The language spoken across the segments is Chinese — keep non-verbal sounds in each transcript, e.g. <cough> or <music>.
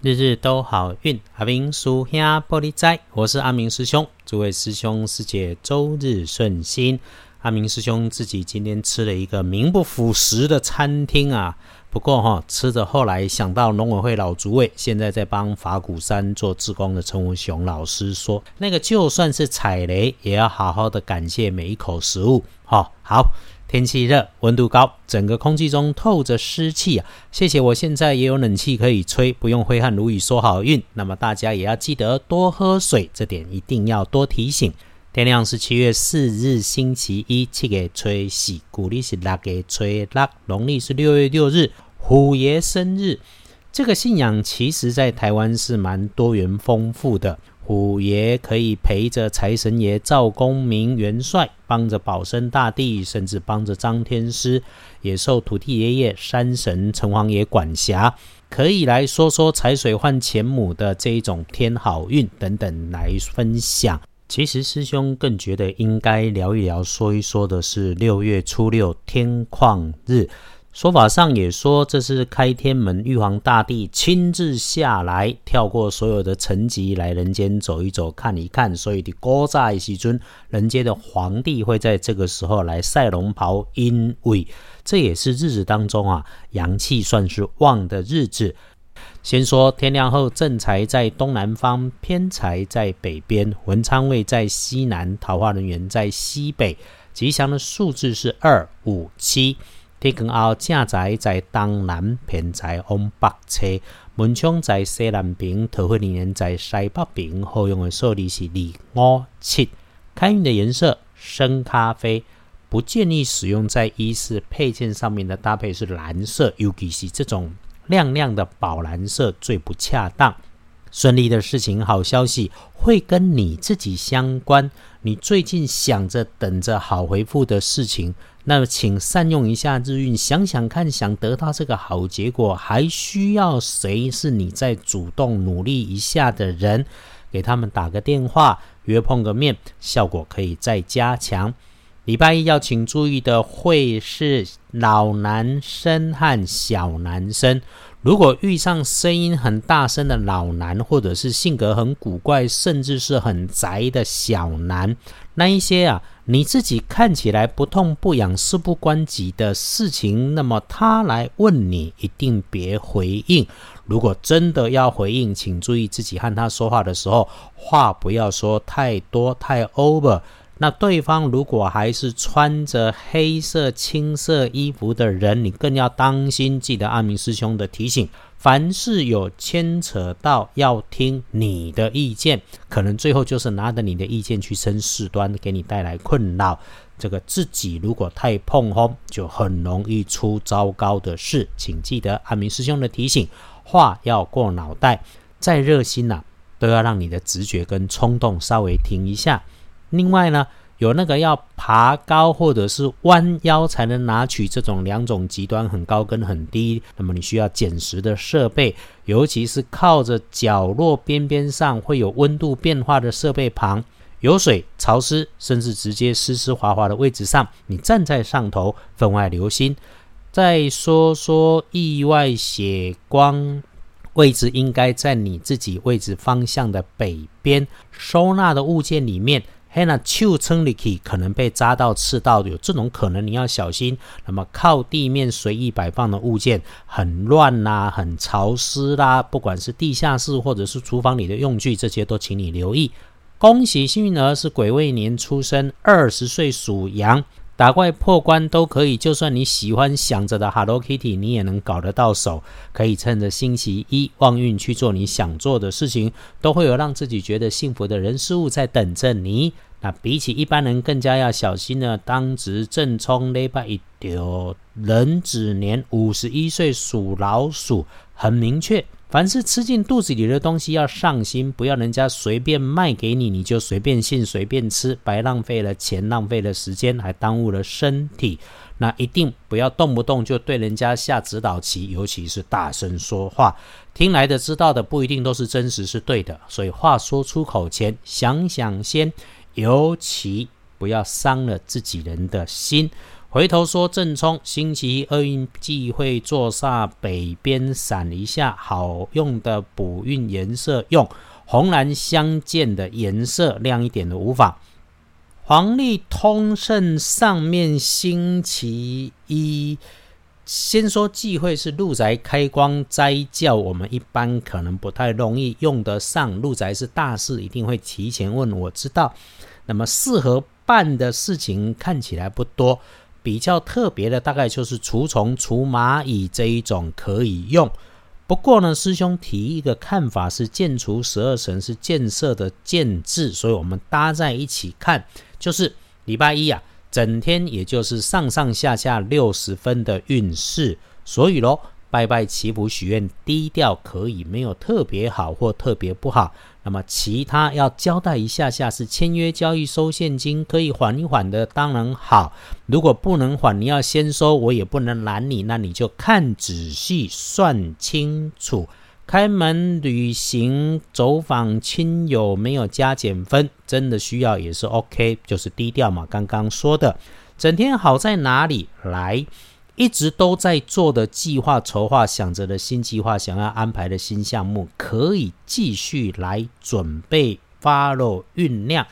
日日都好运，阿明叔兄玻璃斋，我是阿明师兄，诸位师兄师姐周日顺心。阿明师兄自己今天吃了一个名不副实的餐厅啊，不过哈吃着后来想到农委会老主委，现在在帮法鼓山做志工的陈文雄老师说，那个就算是踩雷，也要好好的感谢每一口食物。哈，好。天气热，温度高，整个空气中透着湿气啊！谢谢，我现在也有冷气可以吹，不用挥汗如雨说好运。那么大家也要记得多喝水，这点一定要多提醒。天亮是七月四日，星期一，七月吹喜，古历是六月吹六，农历是六月六日，虎爷生日。这个信仰其实在台湾是蛮多元丰富的。虎爷可以陪着财神爷赵公明元帅，帮着保生大帝，甚至帮着张天师，也受土地爷爷山神城隍爷管辖，可以来说说财水换钱母的这一种天好运等等来分享。其实师兄更觉得应该聊一聊，说一说的是六月初六天旷日。说法上也说，这是开天门，玉皇大帝亲自下来，跳过所有的层级来人间走一走、看一看。所以的高在西尊，人间的皇帝会在这个时候来赛龙袍，因为这也是日子当中啊，阳气算是旺的日子。先说天亮后，正财在东南方，偏财在北边，文昌位在西南，桃花人员在西北。吉祥的数字是二、五、七。天光后，正财在东南，偏在往北侧；门窗在西南边，桃花人在西北边。好用的数字是二、五、七。开运的颜色深咖啡，不建议使用在衣饰配件上面的搭配是蓝色，尤其是这种亮亮的宝蓝色最不恰当。顺利的事情，好消息会跟你自己相关。你最近想着等着好回复的事情。那么，请善用一下日运，想想看，想得到这个好结果，还需要谁是你在主动努力一下的人？给他们打个电话，约碰个面，效果可以再加强。礼拜一要请注意的会是老男生和小男生。如果遇上声音很大声的老男，或者是性格很古怪，甚至是很宅的小男，那一些啊。你自己看起来不痛不痒、事不关己的事情，那么他来问你，一定别回应。如果真的要回应，请注意自己和他说话的时候，话不要说太多、太 over。那对方如果还是穿着黑色、青色衣服的人，你更要当心。记得阿明师兄的提醒。凡是有牵扯到要听你的意见，可能最后就是拿着你的意见去生事端，给你带来困扰。这个自己如果太碰轰，就很容易出糟糕的事。请记得阿明师兄的提醒，话要过脑袋，再热心呐，都要让你的直觉跟冲动稍微停一下。另外呢。有那个要爬高或者是弯腰才能拿取这种两种极端很高跟很低，那么你需要捡拾的设备，尤其是靠着角落边边上会有温度变化的设备旁，有水潮湿甚至直接湿湿滑滑的位置上，你站在上头分外留心。再说说意外血光位置，应该在你自己位置方向的北边，收纳的物件里面。那手撑里去可能被扎到、刺到，有这种可能，你要小心。那么靠地面随意摆放的物件很乱啦，很潮湿啦，不管是地下室或者是厨房里的用具，这些都请你留意。恭喜幸运儿是癸未年出生，二十岁属羊。打怪破关都可以，就算你喜欢想着的 Hello Kitty，你也能搞得到手。可以趁着星期一旺运去做你想做的事情，都会有让自己觉得幸福的人事物在等着你。那比起一般人更加要小心呢。当值正冲礼拜一丢，壬子年五十一岁属老鼠，很明确。凡是吃进肚子里的东西要上心，不要人家随便卖给你，你就随便信、随便吃，白浪费了钱、浪费了时间，还耽误了身体。那一定不要动不动就对人家下指导棋，尤其是大声说话，听来的、知道的不一定都是真实是对的。所以话说出口前，想想先，尤其不要伤了自己人的心。回头说正冲，星期一厄运忌讳坐煞北边闪一下，好用的补运颜色用红蓝相间的颜色，亮一点的无妨。黄历通胜上面星期一，先说忌讳是入宅开光斋教，我们一般可能不太容易用得上。入宅是大事，一定会提前问我知道。那么适合办的事情看起来不多。比较特别的大概就是除虫除蚂蚁这一种可以用，不过呢，师兄提一个看法是建除十二神是建设的建制，所以我们搭在一起看，就是礼拜一啊，整天也就是上上下下六十分的运势，所以咯，拜拜祈福许愿低调可以，没有特别好或特别不好。那么其他要交代一下下是签约交易收现金可以缓一缓的，当然好。如果不能缓，你要先收，我也不能拦你，那你就看仔细算清楚。开门旅行走访亲友没有加减分，真的需要也是 OK，就是低调嘛。刚刚说的，整天好在哪里来？一直都在做的计划、筹划、想着的新计划、想要安排的新项目，可以继续来准备、follow、酝酿。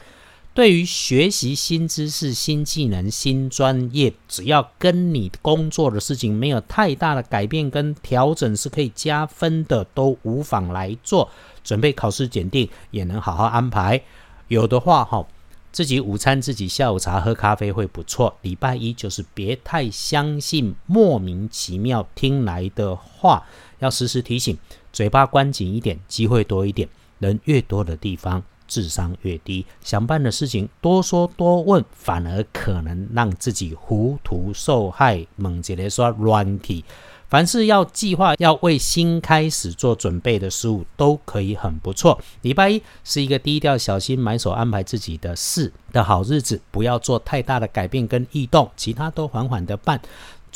对于学习新知识、新技能、新专业，只要跟你工作的事情没有太大的改变跟调整，是可以加分的，都无妨来做。准备考试检定，也能好好安排。有的话，哈。自己午餐自己下午茶喝咖啡会不错。礼拜一就是别太相信莫名其妙听来的话，要时时提醒，嘴巴关紧一点，机会多一点。人越多的地方，智商越低。想办的事情多说多问，反而可能让自己糊涂受害。猛姐来说软体。凡是要计划、要为新开始做准备的事物，都可以很不错。礼拜一是一个低调、小心、买手安排自己的事的好日子，不要做太大的改变跟异动，其他都缓缓的办。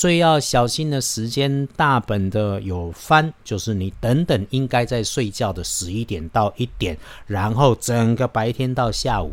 最要小心的时间，大本的有翻，就是你等等应该在睡觉的十一点到一点，然后整个白天到下午，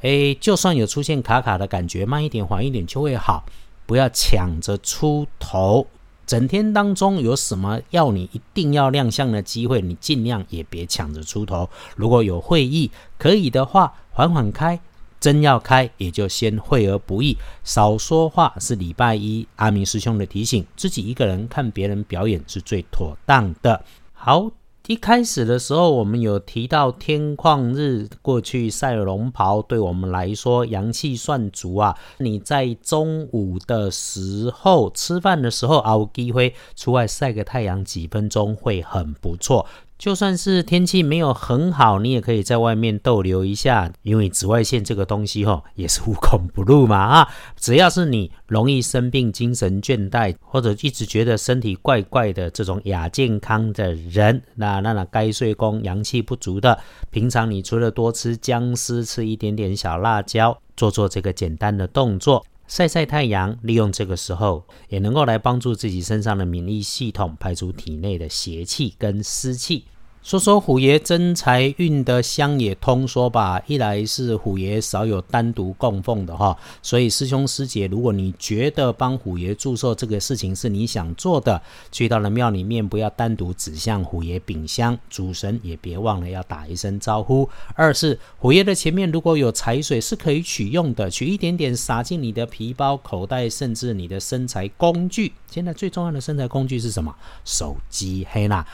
诶，就算有出现卡卡的感觉，慢一点、缓一点就会好，不要抢着出头。整天当中有什么要你一定要亮相的机会，你尽量也别抢着出头。如果有会议可以的话，缓缓开；真要开，也就先会而不易，少说话。是礼拜一阿明师兄的提醒，自己一个人看别人表演是最妥当的。好。一开始的时候，我们有提到天旷日过去晒龙袍，对我们来说阳气算足啊。你在中午的时候吃饭的时候，熬机会出外晒个太阳几分钟会很不错。就算是天气没有很好，你也可以在外面逗留一下，因为紫外线这个东西吼也是无孔不入嘛 <laughs> 啊！只要是你容易生病、精神倦怠，或者一直觉得身体怪怪的这种亚健康的人，那那那该睡功阳气不足的，平常你除了多吃姜丝、吃一点点小辣椒，做做这个简单的动作，晒晒太阳，利用这个时候也能够来帮助自己身上的免疫系统排除体内的邪气跟湿气。说说虎爷真财运的乡野通说吧，一来是虎爷少有单独供奉的哈，所以师兄师姐，如果你觉得帮虎爷祝寿这个事情是你想做的，去到了庙里面不要单独指向虎爷秉香，主神也别忘了要打一声招呼。二是虎爷的前面如果有财水是可以取用的，取一点点撒进你的皮包、口袋，甚至你的身材工具。现在最重要的身材工具是什么？手机，嘿啦。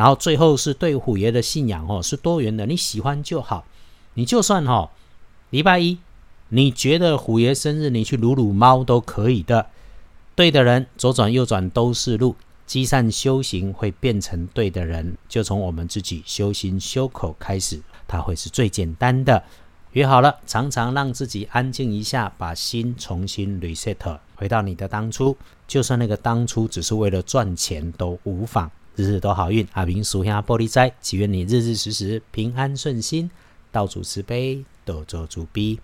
然后最后是对虎爷的信仰哦，是多元的，你喜欢就好。你就算哈礼拜一，你觉得虎爷生日，你去撸撸猫都可以的。对的人左转右转都是路，积善修行会变成对的人，就从我们自己修心修口开始，它会是最简单的。约好了，常常让自己安静一下，把心重新 reset，回到你的当初，就算那个当初只是为了赚钱都无妨。日日都好运，阿明属下玻璃斋，祈愿你日日时时平安顺心，道主慈悲，多做主逼。